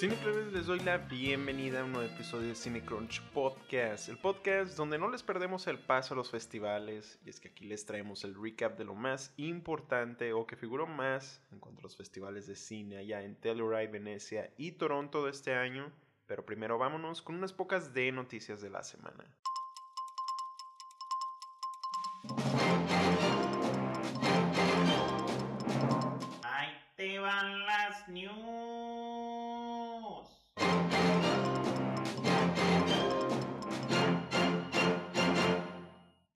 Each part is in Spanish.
Cinecrunch les doy la bienvenida a un nuevo episodio de Cinecrunch Podcast, el podcast donde no les perdemos el paso a los festivales y es que aquí les traemos el recap de lo más importante o que figuró más en cuanto a los festivales de cine allá en Telluride, Venecia y Toronto de este año, pero primero vámonos con unas pocas de noticias de la semana. Ahí te van las news.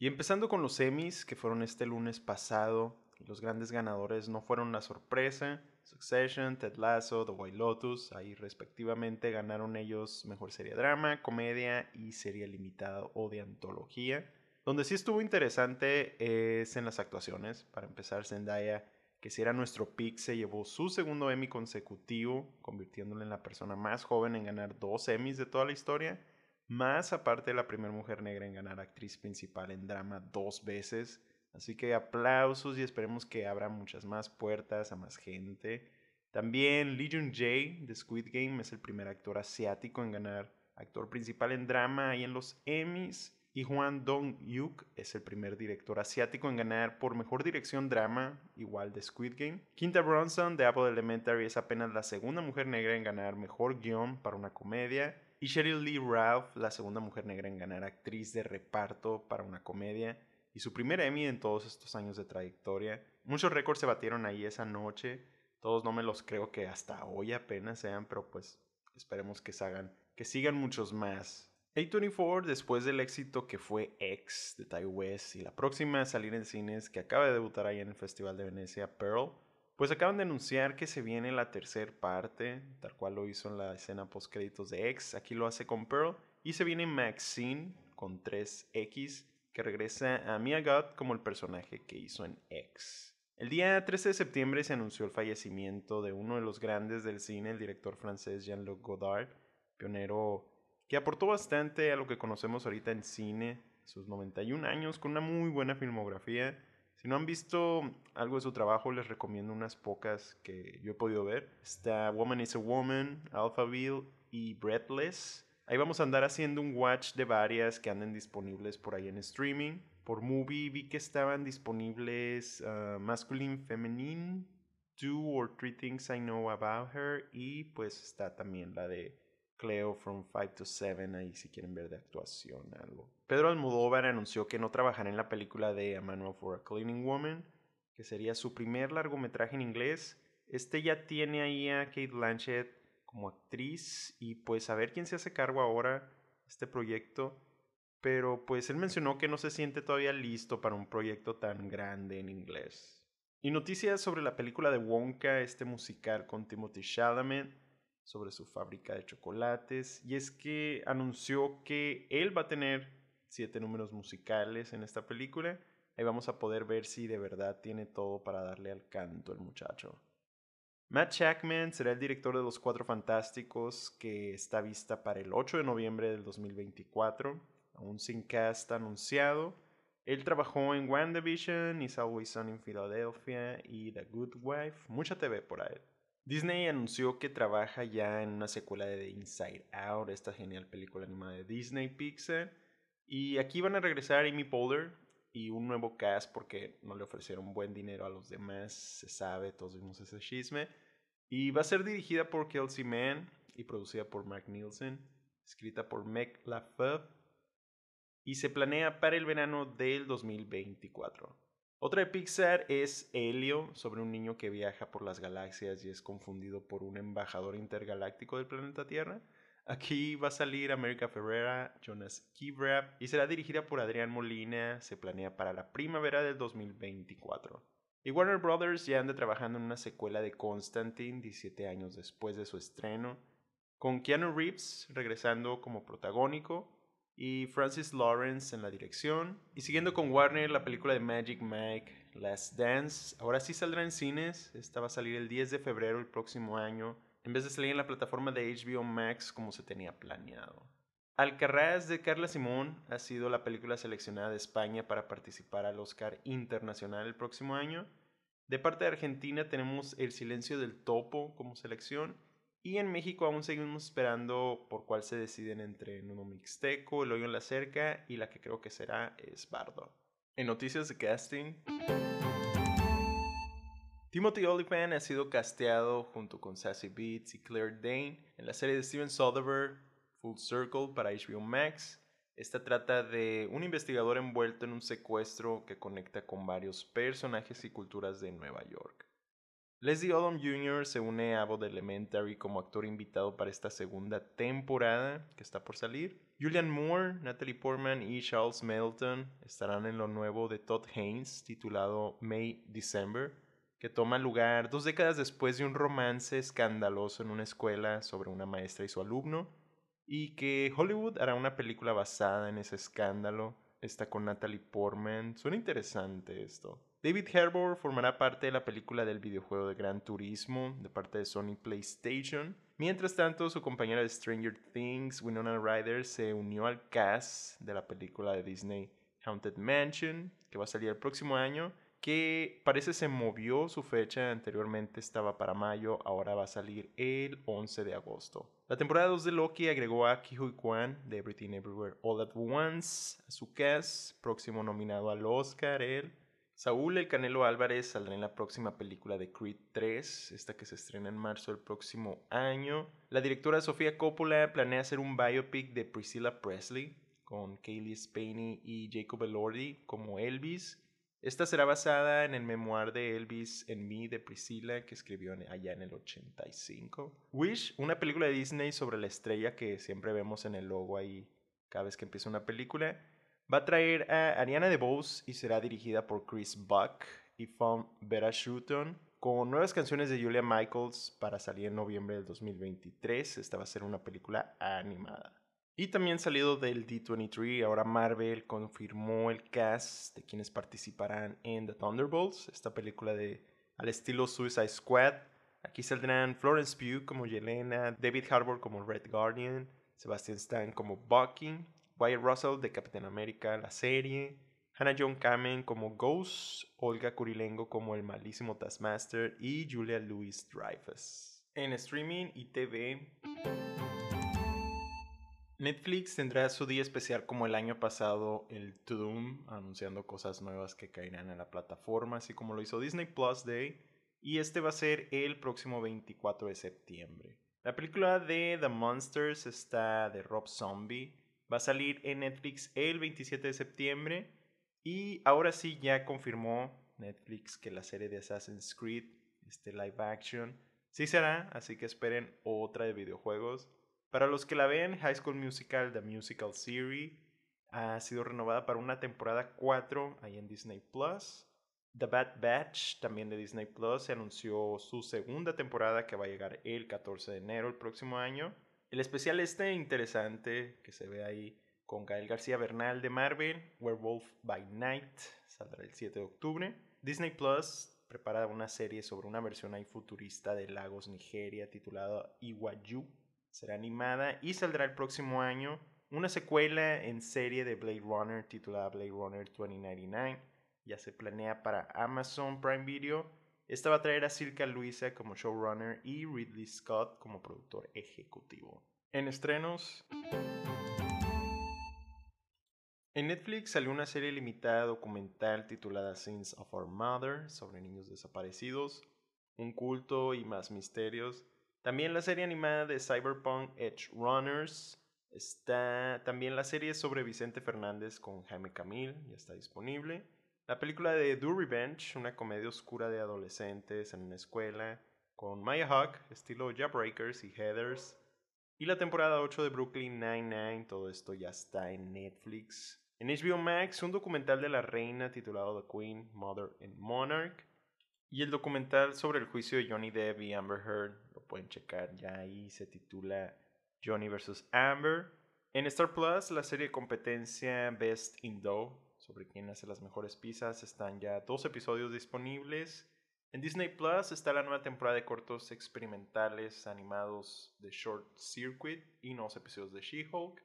Y empezando con los Emmys, que fueron este lunes pasado, los grandes ganadores no fueron una sorpresa. Succession, Ted Lasso, The White Lotus, ahí respectivamente ganaron ellos Mejor Serie Drama, Comedia y Serie Limitada o de Antología. Donde sí estuvo interesante es en las actuaciones. Para empezar, Zendaya, que si era nuestro pick, se llevó su segundo Emmy consecutivo, convirtiéndole en la persona más joven en ganar dos Emmys de toda la historia. Más aparte de la primera mujer negra en ganar actriz principal en drama dos veces. Así que aplausos y esperemos que abra muchas más puertas a más gente. También Lee Jun Jae de Squid Game es el primer actor asiático en ganar actor principal en drama y en los Emmys. Y Juan Dong-yuk es el primer director asiático en ganar por mejor dirección drama, igual de Squid Game. Quinta Bronson de Apple Elementary es apenas la segunda mujer negra en ganar mejor guion para una comedia. Y Sheryl Lee Ralph, la segunda mujer negra en ganar actriz de reparto para una comedia. Y su primer Emmy en todos estos años de trayectoria. Muchos récords se batieron ahí esa noche. Todos no me los creo que hasta hoy apenas sean, pero pues esperemos que hagan, que sigan muchos más. A24, después del éxito que fue X de Ty West y la próxima a salir en cines que acaba de debutar ahí en el Festival de Venecia, Pearl, pues acaban de anunciar que se viene la tercera parte, tal cual lo hizo en la escena post créditos de X, aquí lo hace con Pearl, y se viene Maxine con 3X, que regresa a Mia Goth como el personaje que hizo en X. El día 13 de septiembre se anunció el fallecimiento de uno de los grandes del cine, el director francés Jean-Luc Godard, pionero que aportó bastante a lo que conocemos ahorita en cine, sus 91 años, con una muy buena filmografía. Si no han visto algo de su trabajo, les recomiendo unas pocas que yo he podido ver. Está Woman is a Woman, Alphaville y Breathless. Ahí vamos a andar haciendo un watch de varias que anden disponibles por ahí en streaming. Por Movie vi que estaban disponibles uh, Masculine, Feminine, Two or Three Things I Know About Her y pues está también la de Cleo from 5 to 7 ahí si quieren ver de actuación algo. Pedro Almodóvar anunció que no trabajará en la película de A Manual for a Cleaning Woman, que sería su primer largometraje en inglés. Este ya tiene ahí a Kate Blanchett como actriz y pues a ver quién se hace cargo ahora este proyecto. Pero pues él mencionó que no se siente todavía listo para un proyecto tan grande en inglés. Y noticias sobre la película de Wonka, este musical con Timothy Chalamet sobre su fábrica de chocolates y es que anunció que él va a tener siete números musicales en esta película. Ahí vamos a poder ver si de verdad tiene todo para darle al canto el muchacho. Matt Shackman será el director de Los Cuatro Fantásticos que está vista para el 8 de noviembre del 2024, aún sin cast anunciado. Él trabajó en WandaVision, Is Always Sun in Philadelphia y The Good Wife. Mucha TV por ahí. Disney anunció que trabaja ya en una secuela de The Inside Out, esta genial película animada de Disney Pixar. Y aquí van a regresar Amy Poehler y un nuevo cast porque no le ofrecieron buen dinero a los demás, se sabe, todos vimos ese chisme. Y va a ser dirigida por Kelsey Mann y producida por Mark Nielsen, escrita por Meg LaFave y se planea para el verano del 2024. Otra de Pixar es Helio, sobre un niño que viaja por las galaxias y es confundido por un embajador intergaláctico del planeta Tierra. Aquí va a salir América Ferrera, Jonas Kibrap y será dirigida por Adrián Molina. Se planea para la primavera del 2024. Y Warner Brothers ya anda trabajando en una secuela de Constantine 17 años después de su estreno, con Keanu Reeves regresando como protagónico y Francis Lawrence en la dirección. Y siguiendo con Warner, la película de Magic Mike, Last Dance, ahora sí saldrá en cines. Esta va a salir el 10 de febrero el próximo año, en vez de salir en la plataforma de HBO Max como se tenía planeado. Alcarraz de Carla Simón ha sido la película seleccionada de España para participar al Oscar Internacional el próximo año. De parte de Argentina tenemos El Silencio del Topo como selección Y en México aún seguimos esperando por cuál se deciden entre Nuno Mixteco, El Hoyo en la Cerca y la que creo que será es Bardo. En noticias de casting, Timothy Olyphant ha sido casteado junto con Sassy Beats y Claire Dane en la serie de Steven Soderbergh Full Circle para HBO Max. Esta trata de un investigador envuelto en un secuestro que conecta con varios personajes y culturas de Nueva York. Leslie Odom Jr. se une a Abbott Elementary como actor invitado para esta segunda temporada que está por salir. Julian Moore, Natalie Portman y Charles Melton estarán en lo nuevo de Todd Haynes titulado May December que toma lugar dos décadas después de un romance escandaloso en una escuela sobre una maestra y su alumno, y que Hollywood hará una película basada en ese escándalo. Está con Natalie Portman. Suena interesante esto. David Harbour formará parte de la película del videojuego de Gran Turismo de parte de Sony PlayStation. Mientras tanto, su compañera de Stranger Things, Winona Ryder, se unió al cast de la película de Disney Haunted Mansion, que va a salir el próximo año que parece se movió su fecha, anteriormente estaba para mayo, ahora va a salir el 11 de agosto. La temporada 2 de Loki agregó a Ki Kwan de Everything Everywhere All at Once a su cast, próximo nominado al Oscar, él. Saúl El Canelo Álvarez saldrá en la próxima película de Creed 3, esta que se estrena en marzo del próximo año. La directora Sofía Coppola planea hacer un biopic de Priscilla Presley, con Kaylee Spaney y Jacob Elordi como Elvis. Esta será basada en el memoir de Elvis en mí de Priscilla que escribió allá en el 85. Wish, una película de Disney sobre la estrella que siempre vemos en el logo ahí cada vez que empieza una película, va a traer a Ariana DeBose y será dirigida por Chris Buck y Fon Vera Shooton con nuevas canciones de Julia Michaels para salir en noviembre del 2023. Esta va a ser una película animada. Y también salido del D23, ahora Marvel confirmó el cast de quienes participarán en The Thunderbolts, esta película de al estilo Suicide Squad. Aquí saldrán Florence Pugh como Yelena, David Harbour como Red Guardian, Sebastian Stan como Bucky, Wyatt Russell de Captain America, la serie, Hannah John Kamen como Ghost, Olga Kurilengo como el malísimo Taskmaster y Julia Louis Dreyfus. En streaming y TV. Netflix tendrá su día especial como el año pasado, el Doom, anunciando cosas nuevas que caerán en la plataforma, así como lo hizo Disney Plus Day, y este va a ser el próximo 24 de septiembre. La película de The Monsters está de Rob Zombie, va a salir en Netflix el 27 de septiembre, y ahora sí ya confirmó Netflix que la serie de Assassin's Creed, este live action, sí será, así que esperen otra de videojuegos. Para los que la ven, High School Musical, The Musical Series, ha sido renovada para una temporada 4 ahí en Disney Plus. The Bad Batch, también de Disney Plus, se anunció su segunda temporada que va a llegar el 14 de enero el próximo año. El especial este interesante que se ve ahí con Gael García Bernal de Marvel, Werewolf by Night, saldrá el 7 de octubre. Disney Plus prepara una serie sobre una versión ahí futurista de Lagos, Nigeria, titulada Iwayu será animada y saldrá el próximo año una secuela en serie de Blade Runner titulada Blade Runner 2099. Ya se planea para Amazon Prime Video. Esta va a traer a Circa Luisa como showrunner y Ridley Scott como productor ejecutivo. En estrenos. En Netflix salió una serie limitada documental titulada Sins of Our Mother sobre niños desaparecidos, un culto y más misterios también la serie animada de Cyberpunk Edge Runners. Está también la serie sobre Vicente Fernández con Jaime Camil, ya está disponible. La película de Do Revenge, una comedia oscura de adolescentes en una escuela, con Maya Hawk, estilo Jawbreakers y Heathers. Y la temporada 8 de Brooklyn Nine-Nine, todo esto ya está en Netflix. En HBO Max, un documental de la reina titulado The Queen, Mother and Monarch. Y el documental sobre el juicio de Johnny Depp y Amber Heard, lo pueden checar ya ahí, se titula Johnny vs. Amber. En Star Plus, la serie de competencia Best in Dough, sobre quién hace las mejores pizzas, están ya dos episodios disponibles. En Disney Plus está la nueva temporada de cortos experimentales animados de Short Circuit y nuevos episodios de She-Hulk.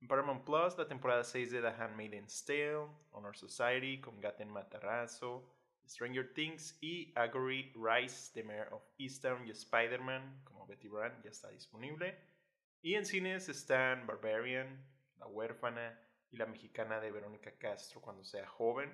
En Paramount Plus, la temporada 6 de The Handmaid's Tale, Honor Society con Gaten Matarazzo, Stranger Things y Augury Rice, The Mayor of Easttown y Spider-Man, como Betty Brand, ya está disponible. Y en cines están Barbarian, La huérfana y la mexicana de Verónica Castro cuando sea joven.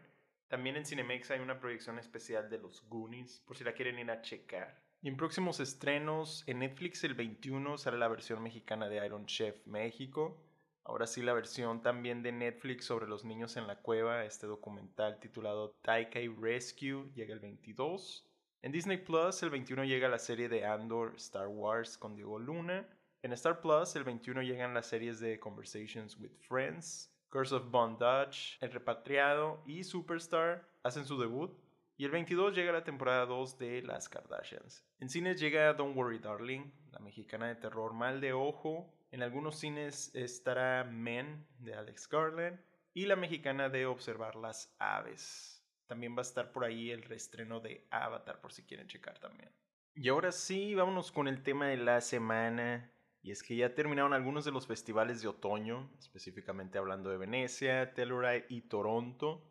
También en Cinemex hay una proyección especial de los Goonies, por si la quieren ir a checar. Y en próximos estrenos, en Netflix el 21 sale la versión mexicana de Iron Chef México. Ahora sí la versión también de Netflix sobre los niños en la cueva, este documental titulado Taikai Rescue, llega el 22. En Disney Plus el 21 llega la serie de Andor Star Wars con Diego Luna. En Star Plus el 21 llegan las series de Conversations with Friends, Curse of Bondage, El Repatriado y Superstar hacen su debut. Y el 22 llega la temporada 2 de Las Kardashians. En cines llega Don't Worry Darling, la mexicana de terror Mal de Ojo. En algunos cines estará Men de Alex Garland y la mexicana de Observar las Aves. También va a estar por ahí el reestreno de Avatar por si quieren checar también. Y ahora sí, vámonos con el tema de la semana. Y es que ya terminaron algunos de los festivales de otoño, específicamente hablando de Venecia, Telluride y Toronto.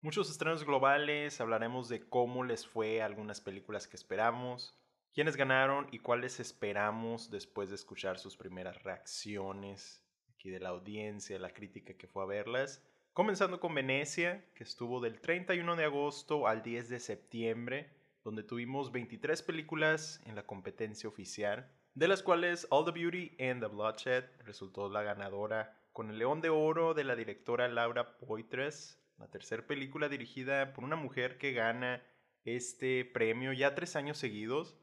Muchos estrenos globales, hablaremos de cómo les fue algunas películas que esperamos, quiénes ganaron y cuáles esperamos después de escuchar sus primeras reacciones aquí de la audiencia, la crítica que fue a verlas. Comenzando con Venecia, que estuvo del 31 de agosto al 10 de septiembre, donde tuvimos 23 películas en la competencia oficial de las cuales All the Beauty and the Bloodshed resultó la ganadora con el León de Oro de la directora Laura Poitres, la tercera película dirigida por una mujer que gana este premio ya tres años seguidos.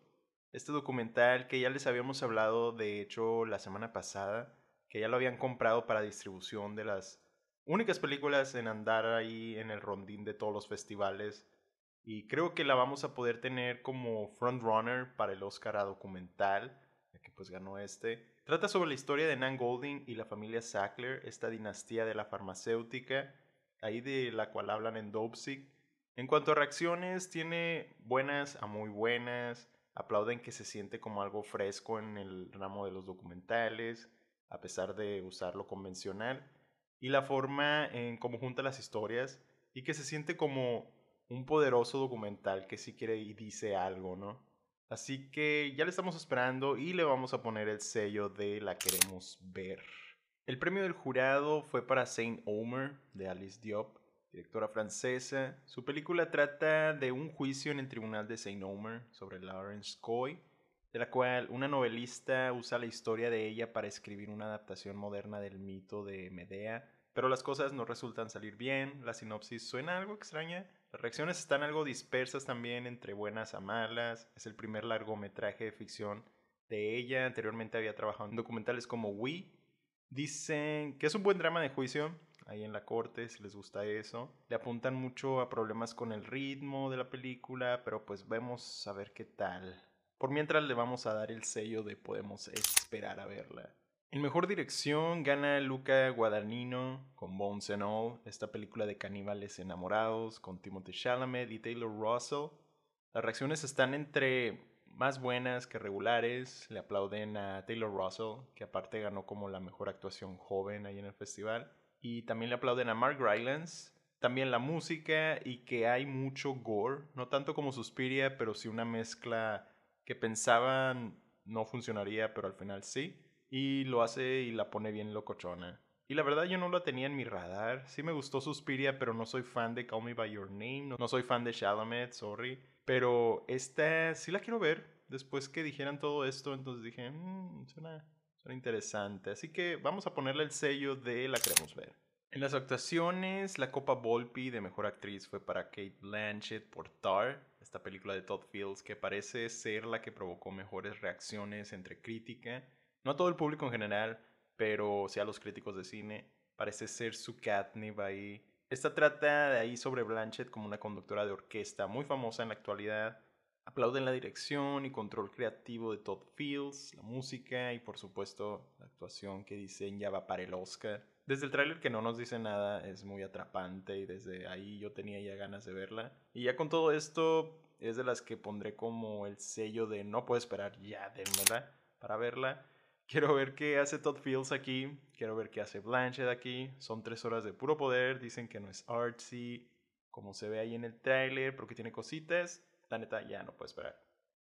Este documental que ya les habíamos hablado, de hecho, la semana pasada, que ya lo habían comprado para distribución de las únicas películas en andar ahí en el rondín de todos los festivales. Y creo que la vamos a poder tener como frontrunner para el Oscar a documental que pues ganó este. Trata sobre la historia de Nan Golding y la familia Sackler, esta dinastía de la farmacéutica, ahí de la cual hablan en Dopesick. En cuanto a reacciones, tiene buenas a muy buenas, aplauden que se siente como algo fresco en el ramo de los documentales, a pesar de usar lo convencional, y la forma en cómo junta las historias, y que se siente como un poderoso documental que sí quiere y dice algo, ¿no? Así que ya le estamos esperando y le vamos a poner el sello de la queremos ver. El premio del jurado fue para Saint Omer de Alice Diop, directora francesa. Su película trata de un juicio en el tribunal de Saint Omer sobre Lawrence Coy, de la cual una novelista usa la historia de ella para escribir una adaptación moderna del mito de Medea. Pero las cosas no resultan salir bien, la sinopsis suena algo extraña, las reacciones están algo dispersas también entre buenas a malas. Es el primer largometraje de ficción de ella. Anteriormente había trabajado en documentales como We. Dicen que es un buen drama de juicio ahí en la corte, si les gusta eso. Le apuntan mucho a problemas con el ritmo de la película, pero pues vemos a ver qué tal. Por mientras le vamos a dar el sello de podemos esperar a verla. En mejor dirección gana Luca Guadagnino con Bones and All, esta película de caníbales enamorados con Timothy Chalamet y Taylor Russell. Las reacciones están entre más buenas que regulares. Le aplauden a Taylor Russell, que aparte ganó como la mejor actuación joven ahí en el festival. Y también le aplauden a Mark Rylance. También la música y que hay mucho gore, no tanto como Suspiria, pero sí una mezcla que pensaban no funcionaría, pero al final sí y lo hace y la pone bien locochona. Y la verdad yo no la tenía en mi radar. Sí me gustó Suspiria, pero no soy fan de Call Me By Your Name. No soy fan de Chalamet, sorry. Pero esta sí la quiero ver. Después que dijeran todo esto, entonces dije, mmm, suena, suena interesante. Así que vamos a ponerle el sello de la queremos ver. En las actuaciones, la Copa Volpi de Mejor Actriz fue para Kate Blanchett por Tar, esta película de Todd Fields que parece ser la que provocó mejores reacciones entre crítica no a todo el público en general, pero sí a los críticos de cine, parece ser su catnip ahí. Esta trata de ahí sobre Blanchett como una conductora de orquesta muy famosa en la actualidad. Aplauden la dirección y control creativo de Todd Fields, la música y por supuesto la actuación que va para el Oscar. Desde el tráiler que no nos dice nada es muy atrapante y desde ahí yo tenía ya ganas de verla. Y ya con todo esto es de las que pondré como el sello de no puedo esperar ya, démela para verla. Quiero ver qué hace Todd Fields aquí. Quiero ver qué hace Blanchett aquí. Son tres horas de puro poder. Dicen que no es artsy. como se ve ahí en el tráiler, porque tiene cositas. La neta, ya no puedo esperar.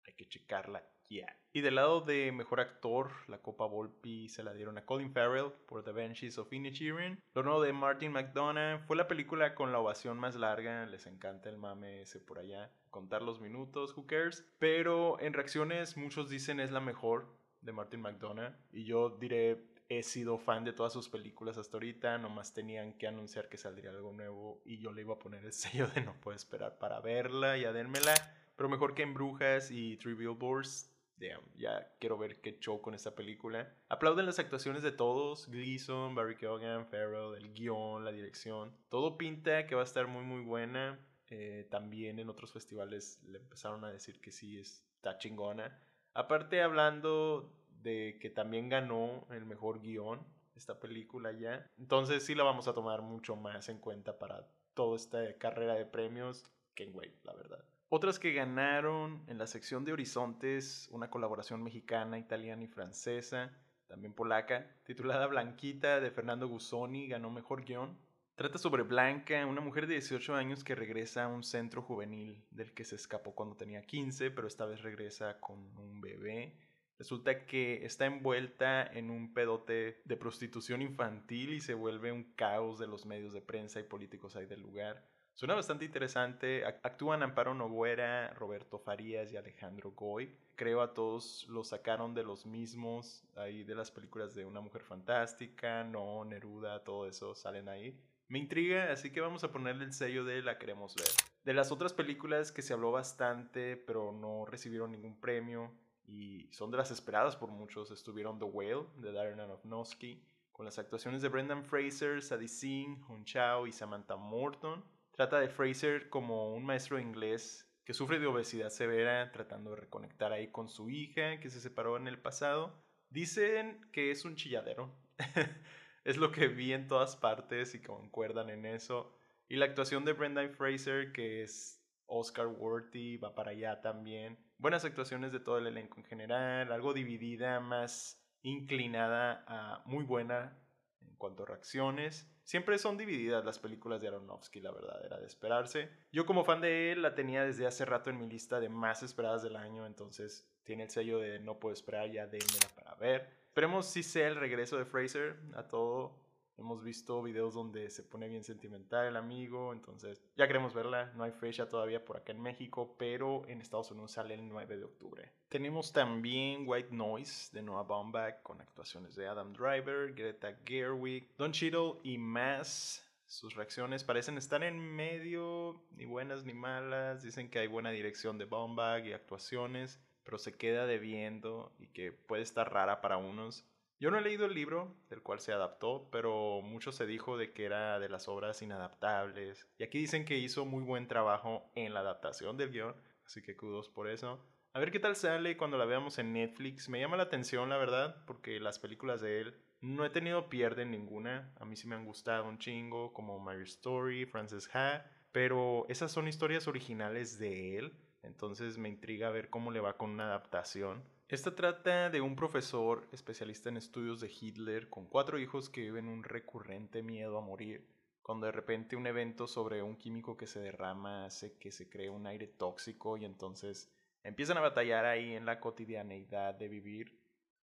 Hay que checarla ya. Y del lado de mejor actor, la Copa Volpi se la dieron a Colin Farrell por The Banshees of Inisherin. Lo nuevo de Martin McDonough fue la película con la ovación más larga. Les encanta el mame ese por allá. Contar los minutos, who cares. Pero en reacciones, muchos dicen es la mejor de Martin McDonough. Y yo diré, he sido fan de todas sus películas hasta ahorita, nomás tenían que anunciar que saldría algo nuevo y yo le iba a poner el sello de no puedo esperar para verla, ya denmela. Pero mejor que en Brujas y Three Billboards. Damn, ya quiero ver qué show con esta película. Aplauden las actuaciones de todos: Gleason, Barry Keoghan, Farrell, el guion, la dirección. Todo pinta que va a estar muy, muy buena. Eh, también en otros festivales le empezaron a decir que sí está chingona. Aparte, hablando de que también ganó el mejor guion esta película ya. Entonces, sí la vamos a tomar mucho más en cuenta para toda esta carrera de premios. que Wait, la verdad. Otras que ganaron en la sección de Horizontes, una colaboración mexicana, italiana y francesa, también polaca, titulada Blanquita de Fernando Guzzoni, ganó mejor guion. Trata sobre Blanca, una mujer de 18 años que regresa a un centro juvenil del que se escapó cuando tenía 15, pero esta vez regresa con un bebé. Resulta que está envuelta en un pedote de prostitución infantil y se vuelve un caos de los medios de prensa y políticos ahí del lugar. Suena bastante interesante. Actúan Amparo Noguera, Roberto Farías y Alejandro Goy. Creo a todos los sacaron de los mismos, ahí de las películas de Una Mujer Fantástica, No, Neruda, todo eso salen ahí. Me intriga, así que vamos a ponerle el sello de La queremos ver. De las otras películas que se habló bastante, pero no recibieron ningún premio y son de las esperadas por muchos, estuvieron The Whale de Darren Aronofsky, con las actuaciones de Brendan Fraser, Sadie Singh, Hong Chao y Samantha Morton. Trata de Fraser como un maestro de inglés que sufre de obesidad severa, tratando de reconectar ahí con su hija que se separó en el pasado. Dicen que es un chilladero. es lo que vi en todas partes y concuerdan en eso. Y la actuación de Brendan Fraser, que es Oscar worthy, va para allá también. Buenas actuaciones de todo el elenco en general, algo dividida, más inclinada a muy buena en cuanto a reacciones. Siempre son divididas las películas de Aronofsky, la verdad, era de esperarse. Yo como fan de él la tenía desde hace rato en mi lista de más esperadas del año, entonces tiene el sello de no puedo esperar, ya démela para ver. Esperemos si sea el regreso de Fraser a todo Hemos visto videos donde se pone bien sentimental el amigo, entonces ya queremos verla. No hay fecha todavía por acá en México, pero en Estados Unidos sale el 9 de octubre. Tenemos también White Noise de Noah Baumbach con actuaciones de Adam Driver, Greta Gerwig, Don Cheadle y más. Sus reacciones parecen estar en medio, ni buenas ni malas. Dicen que hay buena dirección de Baumbach y actuaciones, pero se queda debiendo y que puede estar rara para unos. Yo no he leído el libro del cual se adaptó, pero mucho se dijo de que era de las obras inadaptables. Y aquí dicen que hizo muy buen trabajo en la adaptación del guion, así que kudos por eso. A ver qué tal sale cuando la veamos en Netflix. Me llama la atención, la verdad, porque las películas de él no he tenido pierde ninguna. A mí sí me han gustado un chingo, como Mary Story, Frances Ha, pero esas son historias originales de él. Entonces me intriga ver cómo le va con una adaptación. Esta trata de un profesor especialista en estudios de Hitler con cuatro hijos que viven un recurrente miedo a morir, cuando de repente un evento sobre un químico que se derrama hace que se cree un aire tóxico y entonces empiezan a batallar ahí en la cotidianeidad de vivir.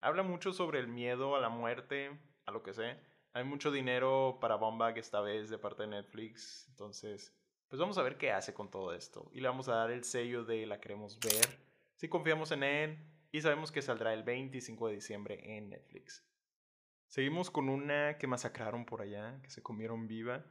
Habla mucho sobre el miedo a la muerte, a lo que sé. Hay mucho dinero para Bombag esta vez de parte de Netflix, entonces pues vamos a ver qué hace con todo esto. Y le vamos a dar el sello de la queremos ver. Si confiamos en él, y sabemos que saldrá el 25 de diciembre en Netflix. Seguimos con una que masacraron por allá, que se comieron viva.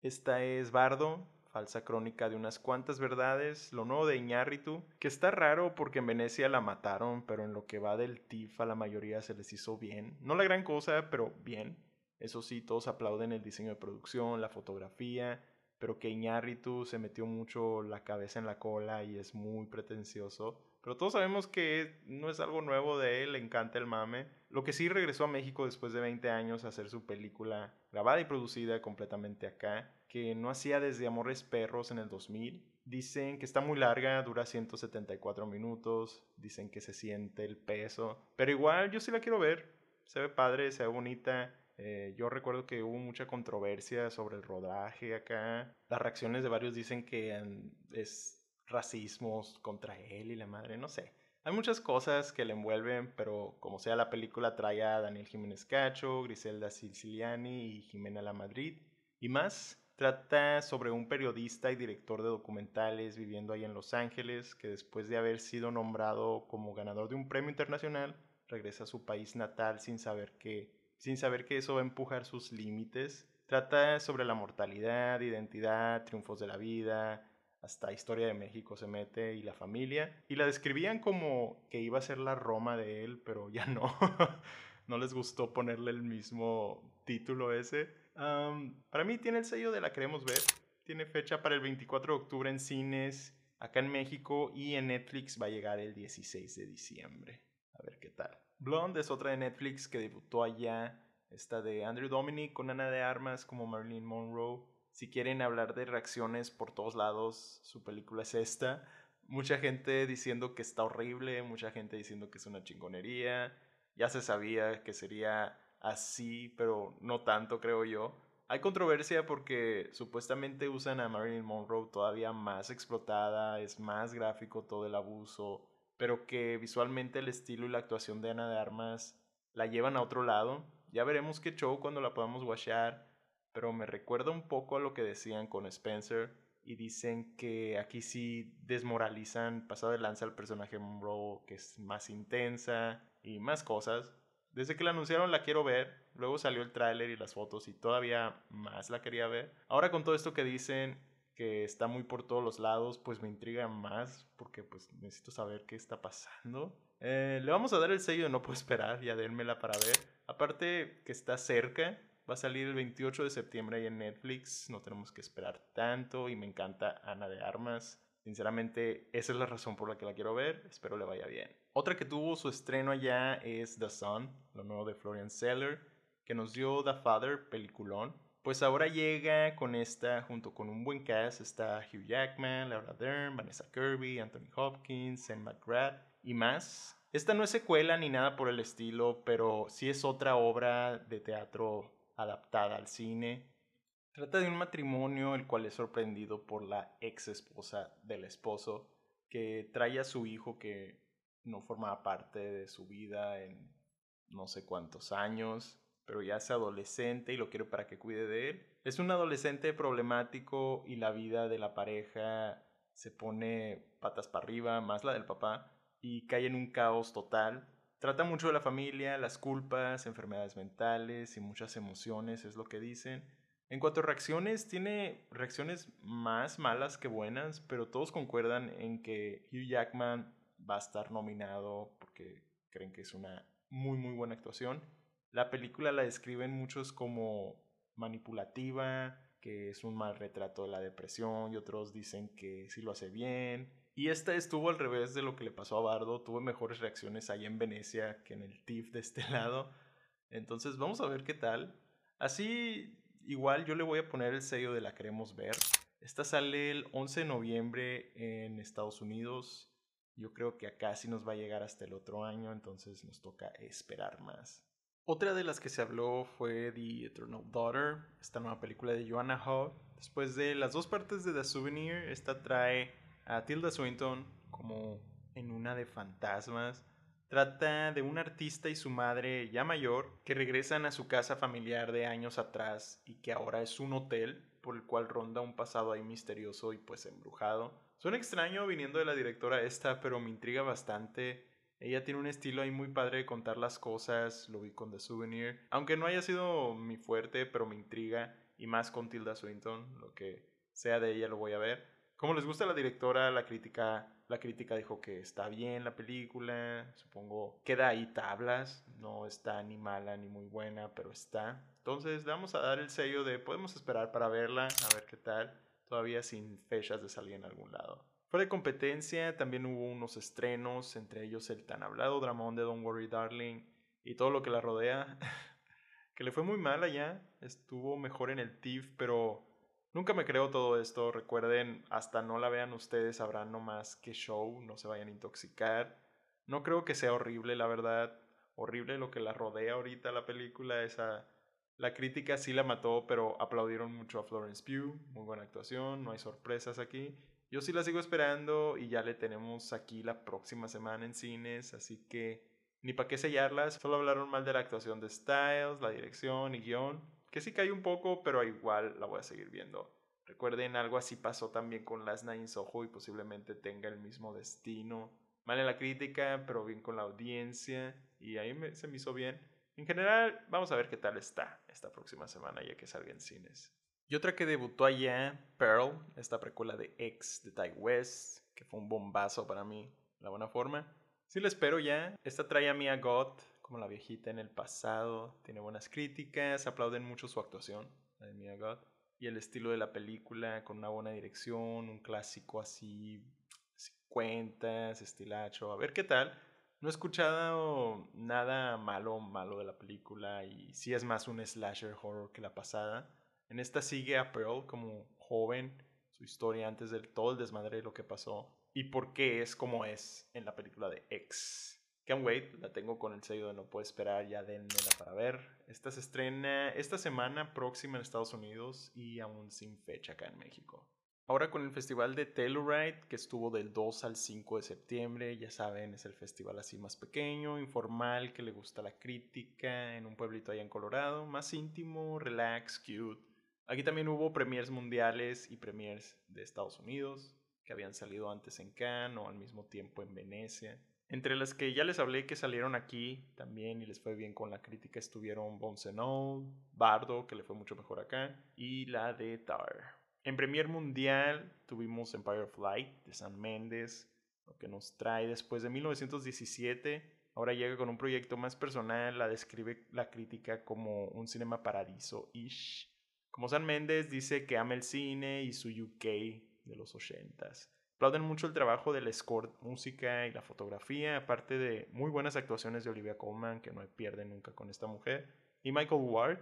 Esta es Bardo, falsa crónica de unas cuantas verdades, lo nuevo de Iñárritu, que está raro porque en Venecia la mataron, pero en lo que va del TIF a la mayoría se les hizo bien. No la gran cosa, pero bien. Eso sí, todos aplauden el diseño de producción, la fotografía, pero que Iñárritu se metió mucho la cabeza en la cola y es muy pretencioso. Pero todos sabemos que no es algo nuevo de él, le encanta el mame. Lo que sí regresó a México después de 20 años a hacer su película grabada y producida completamente acá, que no hacía desde Amores Perros en el 2000. Dicen que está muy larga, dura 174 minutos, dicen que se siente el peso, pero igual yo sí la quiero ver, se ve padre, se ve bonita Eh, yo recuerdo que hubo mucha controversia sobre el rodaje acá. Las reacciones de varios dicen que es racismo contra él y la madre, no sé. Hay muchas cosas que le envuelven, pero como sea la película trae a Daniel Jiménez Cacho, Griselda Siciliani y Jimena La Madrid y más. Trata sobre un periodista y director de documentales viviendo ahí en Los Ángeles que después de haber sido nombrado como ganador de un premio internacional regresa a su país natal sin saber que sin saber que eso va a empujar sus límites. Trata sobre la mortalidad, identidad, triunfos de la vida, hasta Historia de México se mete y la familia. Y la describían como que iba a ser la Roma de él, pero ya no. no les gustó ponerle el mismo título ese. para mí tiene el sello de la queremos ver. Tiene fecha para el 24 de octubre en cines, acá en México y en Netflix va a llegar el 16 de diciembre. A ver qué tal. Blonde es otra de Netflix que debutó allá. Esta de Andrew Dominic con Ana de Armas como Marilyn Monroe. Si quieren hablar de reacciones por todos lados, su película es esta. Mucha gente diciendo que está horrible, mucha gente diciendo que es una chingonería. Ya se sabía que sería así, pero no tanto, creo yo. Hay controversia porque supuestamente usan a Marilyn Monroe todavía más explotada, es más gráfico todo el abuso, pero que visualmente el estilo y la actuación de Ana de Armas la llevan a otro lado. Ya veremos qué show cuando la podamos watchar, pero me recuerda un poco a lo que decían con Spencer y dicen que aquí sí desmoralizan pasado de lanza al personaje Monroe, que es más intensa y más cosas. Desde que la anunciaron la quiero ver, luego salió el tráiler y las fotos y todavía más la quería ver. Ahora con todo esto que dicen, que está muy por todos los lados, pues me intriga más porque pues necesito saber qué está pasando. Eh, le vamos a dar el sello no puedo esperar, ya dénmela para ver. Aparte que está cerca, va a salir el 28 de septiembre ahí en Netflix, no tenemos que esperar tanto y me encanta Ana de Armas. Sinceramente, esa es la razón por la que la quiero ver, espero le vaya bien. Otra que tuvo su estreno allá es The Sun, lo nuevo de Florian Seller, que nos dio The Father, peliculón pues ahora llega con esta, junto con un buen cast, está Hugh Jackman, Laura Dern, Vanessa Kirby, Anthony Hopkins, Sam McGrath y más. Esta no es secuela ni nada por el estilo, pero sí es otra obra de teatro adaptada al cine. Trata de un matrimonio el cual es sorprendido por la ex esposa del esposo, que trae a su hijo que no formaba parte de su vida en no sé cuántos años pero ya es adolescente y lo quiero para que cuide de él. Es un adolescente problemático y la vida de la pareja se pone patas para arriba, más la del papá, y cae en un caos total. Trata mucho de la familia, las culpas, enfermedades mentales y muchas emociones, es lo que dicen. En cuanto a reacciones, tiene reacciones más malas que buenas, pero todos concuerdan en que Hugh Jackman va a estar nominado porque creen que es una muy muy buena actuación. La película la describen muchos como manipulativa, que es un mal retrato de la depresión y otros dicen que sí lo hace bien. Y esta estuvo al revés de lo que le pasó a Bardo, tuvo mejores reacciones ahí en Venecia que en el TIFF de este lado. Entonces vamos a ver qué tal. Así, igual yo le voy a poner el sello de la queremos ver. Esta sale el 11 de noviembre en Estados Unidos. Yo creo que acá sí nos va a llegar hasta el otro año, entonces nos toca esperar más. Otra de las que se habló fue The Eternal Daughter, esta nueva película de Joanna Ho. Después de las dos partes de The Souvenir, esta trae a Tilda Swinton como en una de fantasmas. Trata de un artista y su madre ya mayor que regresan a su casa familiar de años atrás y que ahora es un hotel por el cual ronda un pasado ahí misterioso y pues embrujado. Suena extraño viniendo de la directora esta, pero me intriga bastante ella tiene un estilo ahí muy padre de contar las cosas, lo vi con The Souvenir. Aunque no haya sido mi fuerte, pero me intriga. Y más con Tilda Swinton, lo que sea de ella lo voy a ver. Como les gusta la directora, la crítica, la crítica dijo que está bien la película. Supongo queda ahí tablas. No está ni mala ni muy buena, pero está. Entonces vamos a dar el sello de podemos esperar para verla, a ver qué tal. Todavía sin fechas de salir en algún lado. Fuera de competencia también hubo unos estrenos, entre ellos el tan hablado dramón de Don't Worry Darling y todo lo que la rodea, que le fue muy mal allá, estuvo mejor en el TIFF, pero nunca me creo todo esto, recuerden, hasta no la vean ustedes sabrán nomás qué show, no se vayan a intoxicar. No creo que sea horrible, la verdad, horrible lo que la rodea ahorita la película, esa La crítica sí la mató, pero aplaudieron mucho a Florence Pugh. Muy buena actuación, no hay sorpresas aquí. Yo sí la sigo esperando y ya le tenemos aquí la próxima semana en cines, así que ni para qué sellarlas. Solo hablaron mal de la actuación de Styles, la dirección y guion, que sí cae un poco, pero igual la voy a seguir viendo. Recuerden, algo así pasó también con Last Night in Soho y posiblemente tenga el mismo destino. Mal en la crítica, pero bien con la audiencia y ahí se me hizo bien. En general, vamos a ver qué tal está esta próxima semana ya que salga en cines. Y otra que debutó allá, Pearl, esta precuela de X de Ty West, que fue un bombazo para mí, la buena forma. Sí la espero ya. Esta trae a Mia Goth como la viejita en el pasado, tiene buenas críticas, aplauden mucho su actuación, la de Mia Goth, y el estilo de la película con una buena dirección, un clásico así, 50, estilacho, a ver qué tal. No he escuchado nada malo, malo de la película y sí es más un slasher horror que la pasada. En esta sigue a Pearl como joven, su historia antes de todo el desmadre de lo que pasó y por qué es como es en la película de X. Can't wait, la tengo con el sello de no puedo esperar, ya denmela para ver. Esta se estrena esta semana próxima en Estados Unidos y aún sin fecha acá en México. Ahora con el festival de Telluride, que estuvo del 2 al 5 de septiembre, ya saben, es el festival así más pequeño, informal, que le gusta la crítica, en un pueblito allá en Colorado, más íntimo, relax, cute. Aquí también hubo premiers mundiales y premiers de Estados Unidos, que habían salido antes en Cannes o al mismo tiempo en Venecia. Entre las que ya les hablé que salieron aquí también y les fue bien con la crítica estuvieron Bones Bardo, que le fue mucho mejor acá, y la de Tar. En Premier Mundial tuvimos Empire of Light de San Méndez, lo que nos trae después de 1917. Ahora llega con un proyecto más personal, la describe la crítica como un cinema paradiso-ish. Como San Méndez dice que ama el cine y su UK de los 80s. Aplauden mucho el trabajo del score, música y la fotografía, aparte de muy buenas actuaciones de Olivia Colman, que no pierde nunca con esta mujer, y Michael Ward,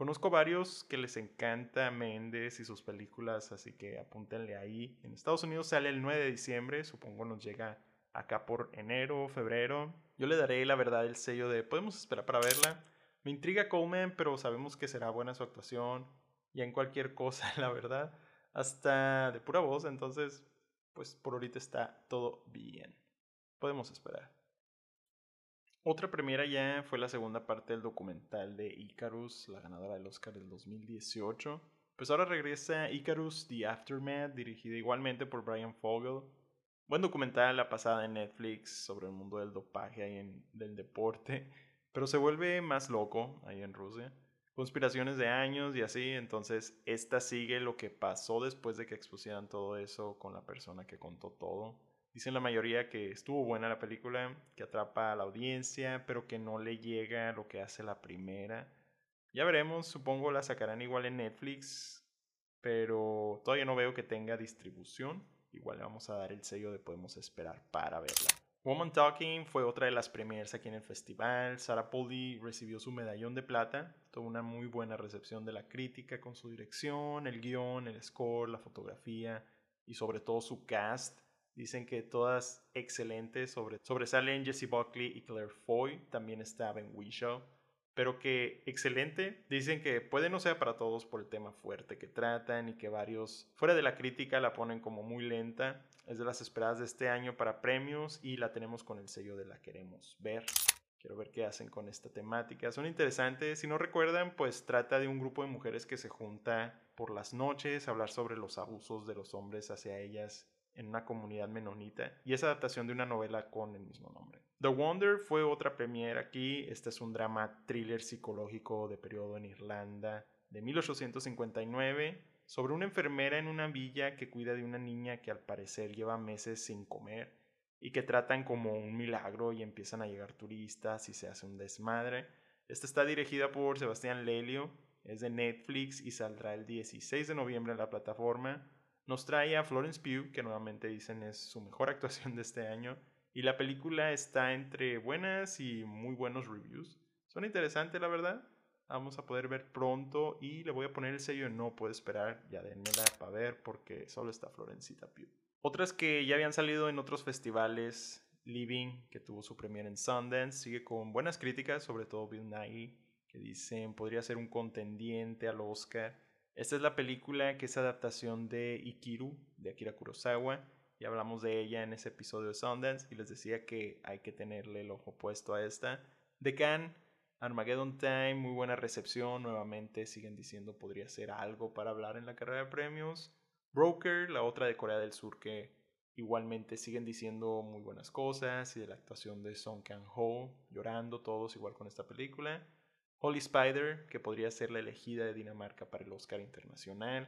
Conozco varios que les encanta Méndez y sus películas, así que apúntenle ahí. En Estados Unidos sale el 9 de diciembre, supongo nos llega acá por enero, febrero. Yo le daré la verdad el sello de podemos esperar para verla. Me intriga Coleman, pero sabemos que será buena su actuación. Ya en cualquier cosa, la verdad. Hasta de pura voz, entonces, pues por ahorita está todo bien. Podemos esperar. Otra premiera ya fue la segunda parte del documental de Icarus, la ganadora del Oscar del 2018. Pues ahora regresa Icarus The Aftermath, dirigida igualmente por Brian Fogel. Buen documental, la pasada en Netflix sobre el mundo del dopaje y del deporte, pero se vuelve más loco ahí en Rusia. Conspiraciones de años y así, entonces esta sigue lo que pasó después de que expusieran todo eso con la persona que contó todo. Dicen la mayoría que estuvo buena la película, que atrapa a la audiencia, pero que no le llega lo que hace la primera. Ya veremos, supongo la sacarán igual en Netflix, pero todavía no veo que tenga distribución. Igual le vamos a dar el sello de podemos esperar para verla. Woman Talking fue otra de las premiers aquí en el festival. Sarah Poldy recibió su medallón de plata. Tuvo una muy buena recepción de la crítica con su dirección, el guion, el score, la fotografía y sobre todo su cast. Dicen que todas excelentes, sobre, sobresalen Jesse Buckley y Claire Foy, también está Ben Whishaw, pero que excelente. Dicen que puede no ser para todos por el tema fuerte que tratan y que varios fuera de la crítica la ponen como muy lenta. Es de las esperadas de este año para premios y la tenemos con el sello de la queremos ver. Quiero ver qué hacen con esta temática. Son interesantes. Si no recuerdan, pues trata de un grupo de mujeres que se junta por las noches a hablar sobre los abusos de los hombres hacia ellas en una comunidad menonita y es adaptación de una novela con el mismo nombre. The Wonder fue otra premiere aquí, este es un drama thriller psicológico de periodo en Irlanda de 1859 sobre una enfermera en una villa que cuida de una niña que al parecer lleva meses sin comer y que tratan como un milagro y empiezan a llegar turistas y se hace un desmadre. Esta está dirigida por Sebastián Lelio, es de Netflix y saldrá el 16 de noviembre en la plataforma nos trae a Florence Pugh, que nuevamente dicen es su mejor actuación de este año, y la película está entre buenas y muy buenos reviews. Son interesantes, la verdad. Vamos a poder ver pronto y le voy a poner el sello no puedo esperar. Ya denmela para ver porque solo está Florencita Pugh. Otras que ya habían salido en otros festivales, Living, que tuvo su premiere en Sundance, sigue con buenas críticas, sobre todo Bill Nighy que dicen podría ser un contendiente al Oscar. Esta es la película que es adaptación de Ikiru, de Akira Kurosawa, y hablamos de ella en ese episodio de Sundance, y les decía que hay que tenerle el ojo puesto a esta. De Cannes, Armageddon Time, muy buena recepción, nuevamente siguen diciendo podría ser algo para hablar en la carrera de premios. Broker, la otra de Corea del Sur que igualmente siguen diciendo muy buenas cosas y de la actuación de Song Kang-ho, llorando todos igual con esta película. Holy Spider, que podría ser la elegida de Dinamarca para el Oscar Internacional.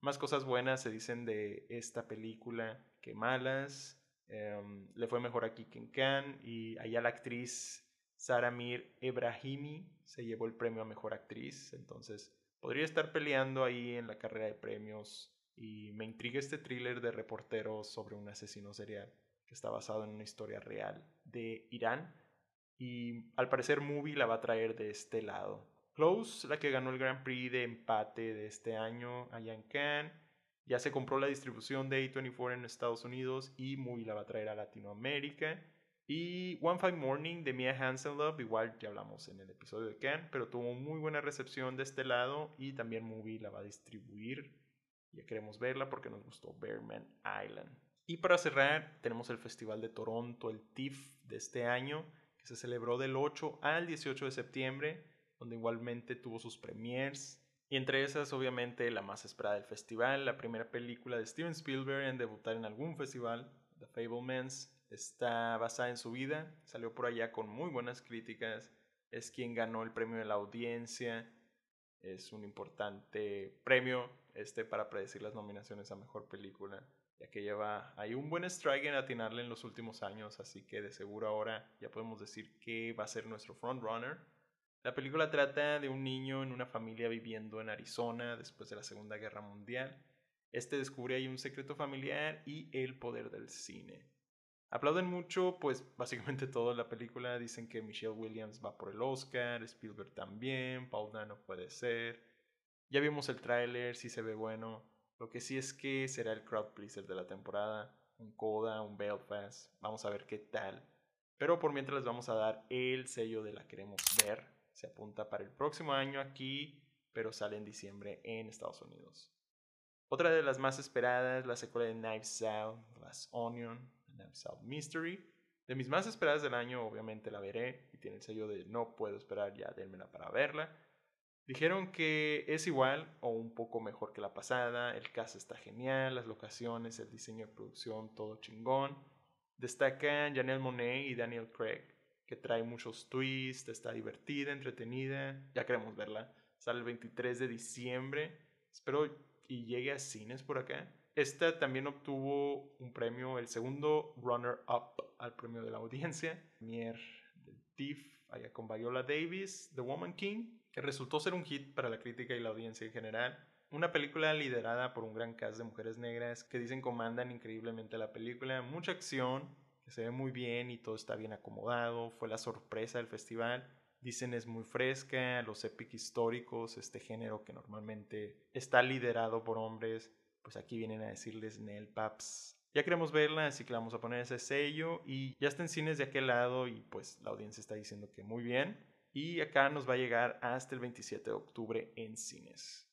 Más cosas buenas se dicen de esta película que malas. Em, le fue mejor aquí que en y allá la actriz Saramir Ebrahimi se llevó el premio a Mejor Actriz, entonces podría estar peleando ahí en la carrera de premios y me intriga este thriller de reporteros sobre un asesino serial que está basado en una historia real de Irán y al parecer Movie la va a traer de este lado. Close, la que ganó el Grand Prix de empate de este año allá en Cannes, ya se compró la distribución de A24 en Estados Unidos y Movie la va a traer a Latinoamérica. Y One Five Morning de Mia Hansen-Love, igual ya hablamos en el episodio de Ken, pero tuvo muy buena recepción de este lado y también Movie la va a distribuir. Ya queremos verla porque nos gustó Bearman Island. Y para cerrar, tenemos el Festival de Toronto, el TIFF de este año, que se celebró del 8 al 18 de septiembre, donde igualmente tuvo sus premiers. Y entre esas, obviamente, la más esperada del festival, la primera película de Steven Spielberg en debutar en algún festival, The Fablemans, Está basada en su vida, salió por allá con muy buenas críticas, es quien ganó el premio de la audiencia, es un importante premio este para predecir las nominaciones a mejor película, ya que lleva ahí un buen strike en atinarle en los últimos años, así que de seguro ahora ya podemos decir que va a ser nuestro frontrunner. La película trata de un niño en una familia viviendo en Arizona después de la Segunda Guerra Mundial. Este descubre ahí un secreto familiar y el poder del cine. Aplauden mucho, pues básicamente toda la película. Dicen que Michelle Williams va por el Oscar, Spielberg también, Paul Dano puede ser. Ya vimos el tráiler, sí se ve bueno. Lo que sí es que será el crowd pleaser de la temporada. Un Coda, un Belfast. Vamos a ver qué tal. Pero por mientras les vamos a dar el sello de la queremos ver. Se apunta para el próximo año aquí, pero sale en diciembre en Estados Unidos. Otra de las más esperadas, la secuela de Knives Out, Glass Onion, Mystery. De mis más esperadas del año, obviamente la veré y tiene el sello de no puedo esperar, ya dénmela para verla. Dijeron que es igual o un poco mejor que la pasada, el cast está genial, las locaciones, el diseño de producción, todo chingón. Destacan Janelle Monet y Daniel Craig, que trae muchos twists, está divertida, entretenida, ya queremos verla. Sale el 23 de diciembre, espero y llegue a cines por acá. Esta también obtuvo un premio, el segundo runner-up al premio de la audiencia, Mier del TIFF, allá con Viola Davis, The Woman King, que resultó ser un hit para la crítica y la audiencia en general. Una película liderada por un gran cast de mujeres negras que dicen comandan increíblemente la película, mucha acción, que se ve muy bien y todo está bien acomodado, fue la sorpresa del festival. Dicen es muy fresca, los epic históricos, este género que normalmente está liderado por hombres, pues aquí vienen a decirles Nel Paps. Ya queremos verla, así que le vamos a poner ese sello y ya está en cines de aquel lado y pues la audiencia está diciendo que muy bien. Y acá nos va a llegar hasta el 27 de octubre en cines.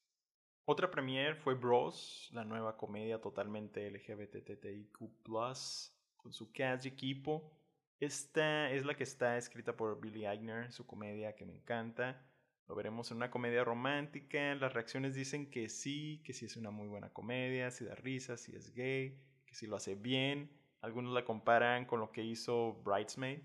Otra premiere fue Bros, la nueva comedia totalmente LGBTTIQ+, con su cast y equipo. Esta es la que está escrita por Billy Eichner, su comedia que me encanta. Lo veremos en una comedia romántica. Las reacciones dicen que sí, que sí es una muy buena comedia, si da risa, si es gay, que si lo hace bien. Algunos la comparan con lo que hizo Bridesmaid.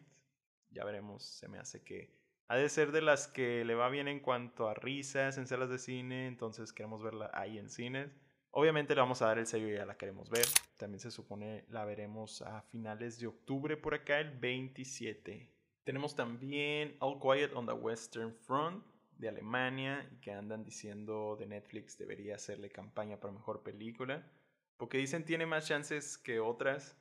Ya veremos, se me hace que ha de ser de las que le va bien en cuanto a risas en salas de cine, entonces queremos verla ahí en cines. Obviamente le vamos a dar el sello y ya la queremos ver. También se supone la veremos a finales de octubre por acá, el 27. Tenemos también All Quiet on the Western Front, de Alemania y que andan diciendo de Netflix debería hacerle campaña para mejor película, porque dicen tiene más chances que otras.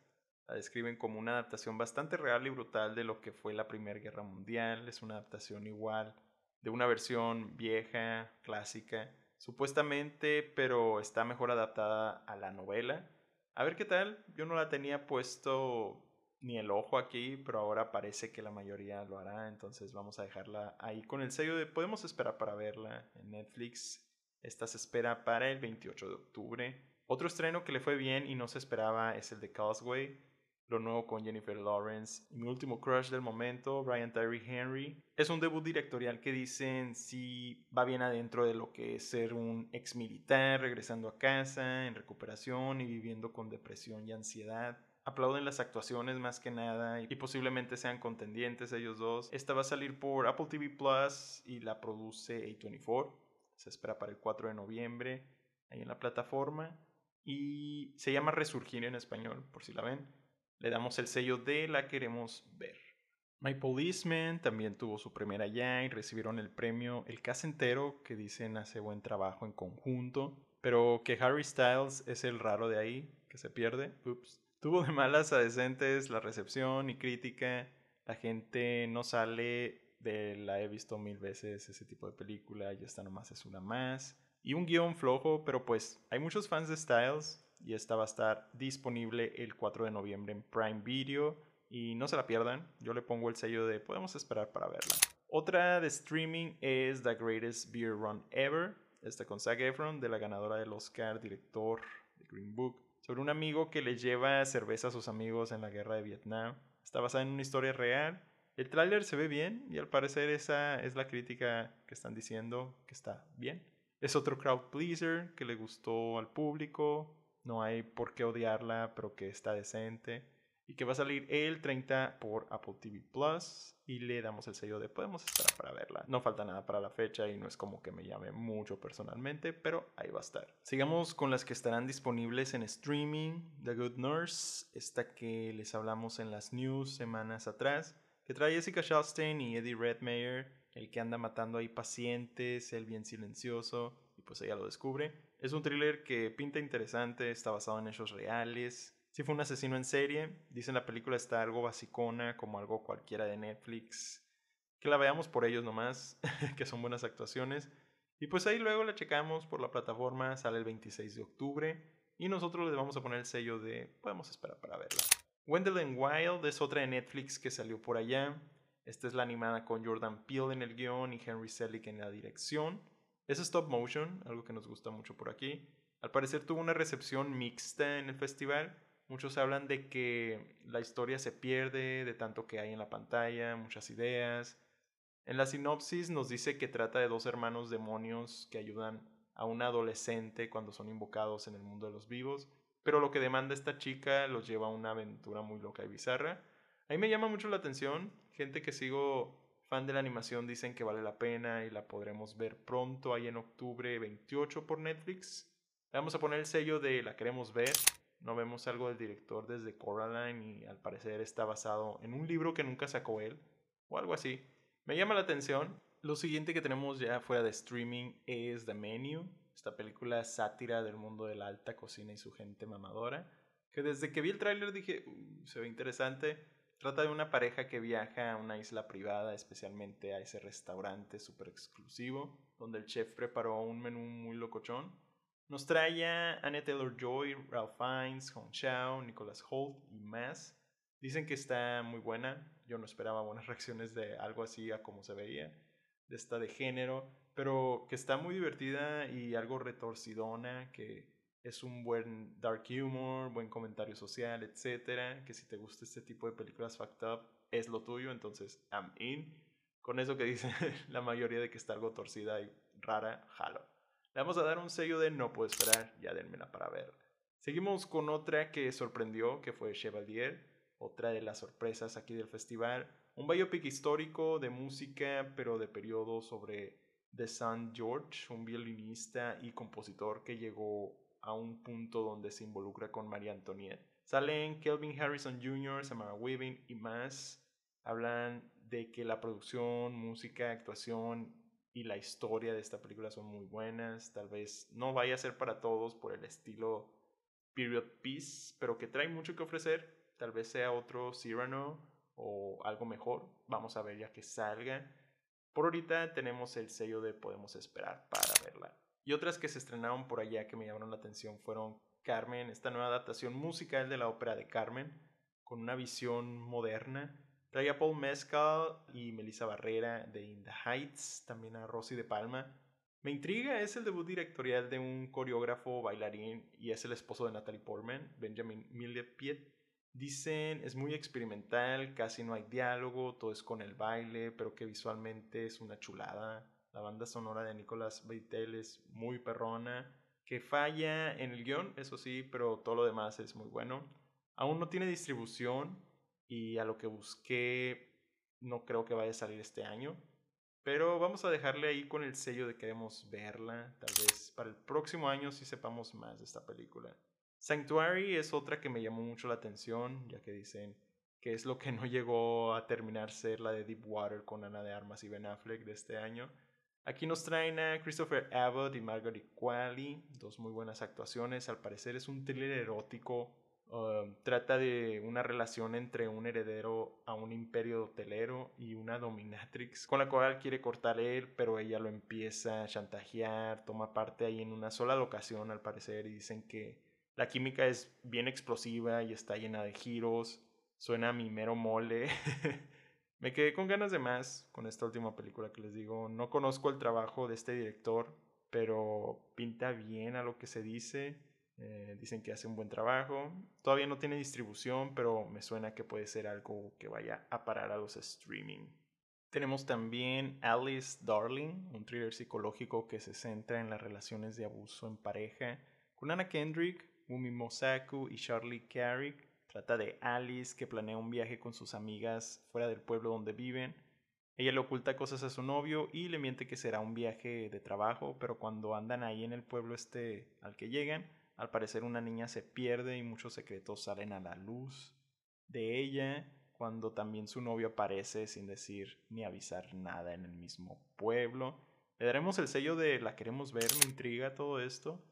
La describen como una adaptación bastante real y brutal de lo que fue la Primera Guerra Mundial. Es una adaptación igual de una versión vieja, clásica, supuestamente, pero está mejor adaptada a la novela. A ver qué tal. Yo no la tenía puesto ni el ojo aquí, pero ahora parece que la mayoría lo hará, entonces vamos a dejarla ahí con el sello de podemos esperar para verla en Netflix. Esta se espera para el 28 de octubre. Otro estreno que le fue bien y no se esperaba es el de Causeway, lo nuevo con Jennifer Lawrence. Y mi último crush del momento, Brian Tyree Henry. Es un debut directorial que dicen si va bien adentro de lo que es ser un ex militar, regresando a casa, en recuperación y viviendo con depresión y ansiedad. Aplauden las actuaciones más que nada y posiblemente sean contendientes ellos dos. Esta va a salir por Apple TV Plus y la produce A24. Se espera para el 4 de noviembre ahí en la plataforma. Y se llama Resurgir en español, por si la ven le damos el sello de la queremos ver. My Policeman también tuvo su primera ya y recibieron el premio El Cast Entero, que dicen hace buen trabajo en conjunto, pero que Harry Styles es el raro de ahí, que se pierde. Ups. Tuvo de malas a decentes la recepción y crítica. La gente no sale de la he visto mil veces ese tipo de película y esta nomás es una más. Y un guion flojo, pero pues hay muchos fans de Styles y esta va a estar disponible el 4 de noviembre en Prime Video y no se la pierdan, yo le pongo el sello de podemos esperar para verla. Otra de streaming es The Greatest Beer Run Ever, esta con Zac Efron, de la ganadora del Oscar, director de Green Book, sobre un amigo que le lleva cerveza a sus amigos en la guerra de Vietnam. Está basada en una historia real. El tráiler se ve bien y al parecer esa es la crítica que están diciendo que está bien. Es otro crowd pleaser que le gustó al público, no hay por qué odiarla, pero que está decente. Y que va a salir el 30 por Apple TV Plus. Y le damos el sello de podemos esperar para verla. No falta nada para la fecha y no es como que me llame mucho personalmente, pero ahí va a estar. Sigamos con las que estarán disponibles en streaming. The Good Nurse, esta que les hablamos en las news semanas atrás, que trae Jessica Chastain y Eddie Redmayne, el que anda matando ahí pacientes, el bien silencioso, y pues ella lo descubre. Es un thriller que pinta interesante, está basado en hechos reales. Si fue un asesino en serie, dicen la película está algo basicona, como algo cualquiera de Netflix. Que la veamos por ellos nomás, que son buenas actuaciones. Y pues ahí luego la checamos por la plataforma, sale el 26 de octubre. Y nosotros les vamos a poner el sello de podemos esperar para verla. Wendell and Wild es otra de Netflix que salió por allá. Esta es la animada con Jordan Peele en el guion y Henry Selick en la dirección. Es stop motion, algo que nos gusta mucho por aquí. Al parecer tuvo una recepción mixta en el festival. Muchos hablan de que la historia se pierde de tanto que hay en la pantalla, muchas ideas. En la sinopsis nos dice que trata de dos hermanos demonios que ayudan a un adolescente cuando son invocados en el mundo de los vivos, pero lo que demanda esta chica los lleva a una aventura muy loca y bizarra. A mí me llama mucho la atención, gente que sigo fan de la animación dicen que vale la pena y la podremos ver pronto, ahí en octubre 28 por Netflix. Le vamos a poner el sello de la queremos ver. No vemos algo del director desde Coraline y al parecer está basado en un libro que nunca sacó él o algo así. Me llama la atención. Lo siguiente que tenemos ya fuera de streaming es The Menu, esta película sátira del mundo de la alta cocina y su gente mamadora, que desde que vi el tráiler dije, uh, se ve interesante Trata de una pareja que viaja a una isla privada, especialmente a ese restaurante súper exclusivo, donde el chef preparó un menú muy locochón. Nos trae a Anne Taylor-Joy, Ralph Fiennes, Hong Chao, Nicholas Holt y más. Dicen que está muy buena. Yo no esperaba buenas reacciones de algo así a como se veía, de esta de género, pero que está muy divertida y algo retorcidona, que es un buen dark humor, buen comentario social, etcétera, que si te gusta este tipo de películas fucked up es lo tuyo, entonces I'm in. Con eso que dice la mayoría de que está algo torcida y rara, jalo. Le vamos a dar un sello de no puedo esperar, ya denmela para ver. Seguimos con otra que sorprendió, que fue Chevalier, otra de las sorpresas aquí del festival. Un biopic histórico de música, pero de periodo sobre The Sun George, un violinista y compositor que llegó a un punto donde se involucra con María Antoniette. Salen Kelvin Harrison Jr., Samara Weaving y más. Hablan de que la producción, música, actuación y la historia de esta película son muy buenas. Tal vez no vaya a ser para todos por el estilo period piece, pero que trae mucho que ofrecer. Tal vez sea otro Cyrano o algo mejor. Vamos a ver ya que salga. Por ahorita tenemos el sello de podemos esperar para verla. Y otras que se estrenaron por allá que me llamaron la atención fueron Carmen, esta nueva adaptación musical de la ópera de Carmen, con una visión moderna. Trae a Paul Mescal y Melissa Barrera de In the Heights, también a Rosy de Palma. Me intriga, es el debut directorial de un coreógrafo, bailarín y es el esposo de Natalie Portman, Benjamin Millepied. Dicen es muy experimental, casi no hay diálogo, todo es con el baile, pero que visualmente es una chulada. La banda sonora de Nicolas Beitel es muy perrona, que falla en el guion, eso sí, pero todo lo demás es muy bueno. Aún no tiene distribución y a lo que busqué no creo que vaya a salir este año. Pero vamos a dejarle ahí con el sello de que queremos verla. Tal vez para el próximo año sí sepamos más de esta película. Sanctuary es otra que me llamó mucho la atención, ya que dicen que es lo que no llegó a terminar ser la de Deepwater con Ana de Armas y Ben Affleck de este año. Aquí nos traen a Christopher Abbott y Margaret Qualley, dos muy buenas actuaciones. Al parecer es un thriller erótico. Um, trata de una relación entre un heredero a un imperio hotelero y una dominatrix con la cual quiere cortar él, pero ella lo empieza a chantajear, toma parte ahí en una sola locación al parecer y dicen que la química es bien explosiva y está llena de giros. Suena a mi mero mole. Me quedé con ganas de más con esta última película que les digo. No conozco el trabajo de este director, pero pinta bien a lo que se dice. Eh, dicen que hace un buen trabajo. Todavía no tiene distribución, pero me suena que puede ser algo que vaya a parar a los streaming. Tenemos también Alice Darling, un thriller psicológico que se centra en las relaciones de abuso en pareja, con Anna Kendrick, Mumi Mosaku y Charlie Carrick. Trata de Alice que planea un viaje con sus amigas fuera del pueblo donde viven. Ella le oculta cosas a su novio y le miente que será un viaje de trabajo, pero cuando andan ahí en el pueblo este al que llegan, al parecer una niña se pierde y muchos secretos salen a la luz de ella, cuando también su novio aparece sin decir ni avisar nada en el mismo pueblo. Le daremos el sello de la queremos ver, me intriga todo esto.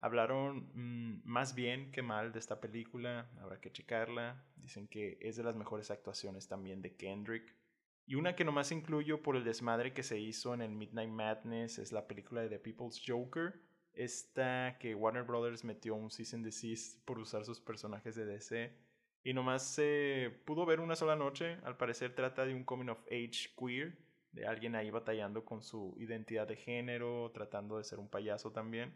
Hablaron mm, más bien que mal de esta película, habrá que checarla. Dicen que es de las mejores actuaciones también de Kendrick. Y una que nomás incluyo por el desmadre que se hizo en el Midnight Madness es la película de The People's Joker. Esta que Warner Brothers metió un cease and desist por usar sus personajes de DC. Y nomás se pudo ver una sola noche. Al parecer trata de un coming of age queer. De alguien ahí batallando con su identidad de género, tratando de ser un payaso también.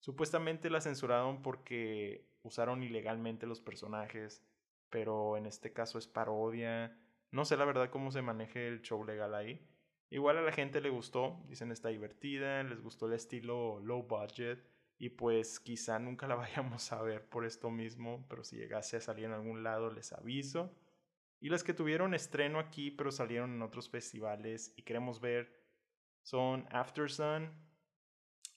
Supuestamente la censuraron porque usaron ilegalmente los personajes, pero en este caso es parodia. No sé la verdad cómo se maneje el show legal ahí. Igual a la gente le gustó, dicen está divertida, les gustó el estilo low budget y pues quizá nunca la vayamos a ver por esto mismo, pero si llegase a salir en algún lado les aviso. Y las que tuvieron estreno aquí pero salieron en otros festivales y queremos ver son After Sun,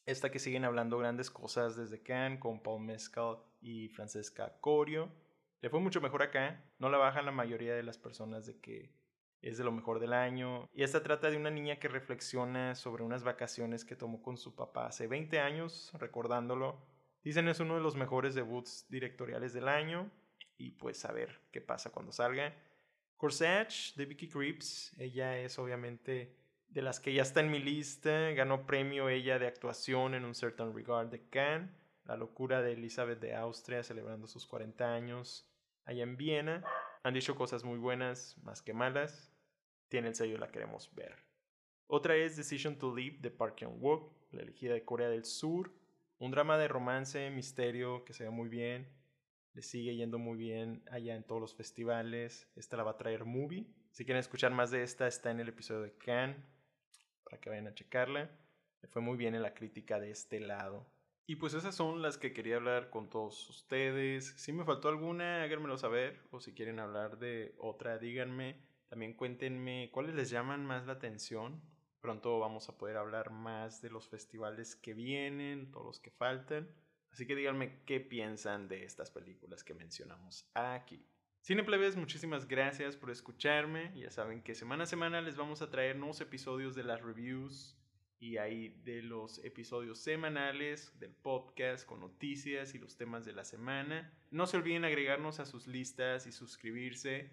esta que siguen hablando grandes cosas desde Cannes con Paul Mescal y Francesca Corio. Le fue mucho mejor acá. No la bajan la mayoría de las personas de que es de lo mejor del año. Y esta trata de una niña que reflexiona sobre unas vacaciones que tomó con su papá hace 20 años, recordándolo. Dicen es uno de los mejores debuts directoriales del año. Y pues a ver qué pasa cuando salga. Corsage de Vicky Creeps. Ella es obviamente de las que ya está en mi lista, ganó premio ella de actuación en un Certain Regard de Cannes, La locura de Elizabeth de Austria celebrando sus 40 años allá en Viena. Han dicho cosas muy buenas, más que malas. Tiene el sello La Queremos Ver. Otra es Decision to Leave de Park Chan-wook, la elegida de Corea del Sur. Un drama de romance, misterio que se ve muy bien. Le sigue yendo muy bien allá en todos los festivales. Esta la va a traer Movie. Si quieren escuchar más de esta, está en el episodio de Cannes que vayan a checarla. Me fue muy bien en la crítica de este lado. Y pues esas son las que quería hablar con todos ustedes. Si me faltó alguna, háganmelo saber. O si quieren hablar de otra, díganme. También cuéntenme cuáles les llaman más la atención. Pronto vamos a poder hablar más de los festivales que vienen, todos los que faltan. Así que díganme qué piensan de estas películas que mencionamos aquí. Cineplebes, muchísimas gracias por escucharme. Ya saben que semana a semana les vamos a traer nuevos episodios de las reviews y ahí de los episodios semanales del podcast con noticias y los temas de la semana. No se olviden agregarnos a sus listas y suscribirse.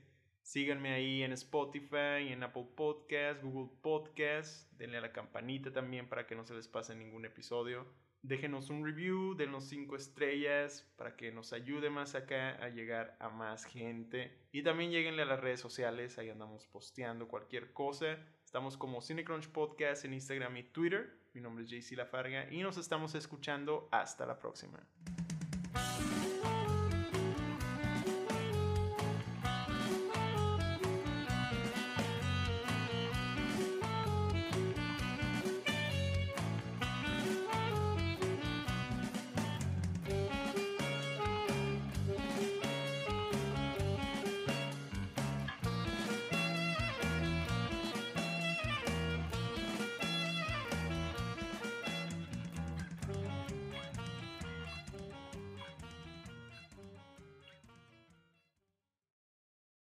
Síganme ahí en Spotify, en Apple Podcast, Google Podcast. Denle a la campanita también para que no se les pase ningún episodio. Déjenos un review, denos cinco estrellas para que nos ayude más acá a llegar a más gente. Y también lleguenle a las redes sociales, ahí andamos posteando cualquier cosa. Estamos como Cinecrunch Podcast en Instagram y Twitter. Mi nombre es JC Lafarga y nos estamos escuchando. Hasta la próxima.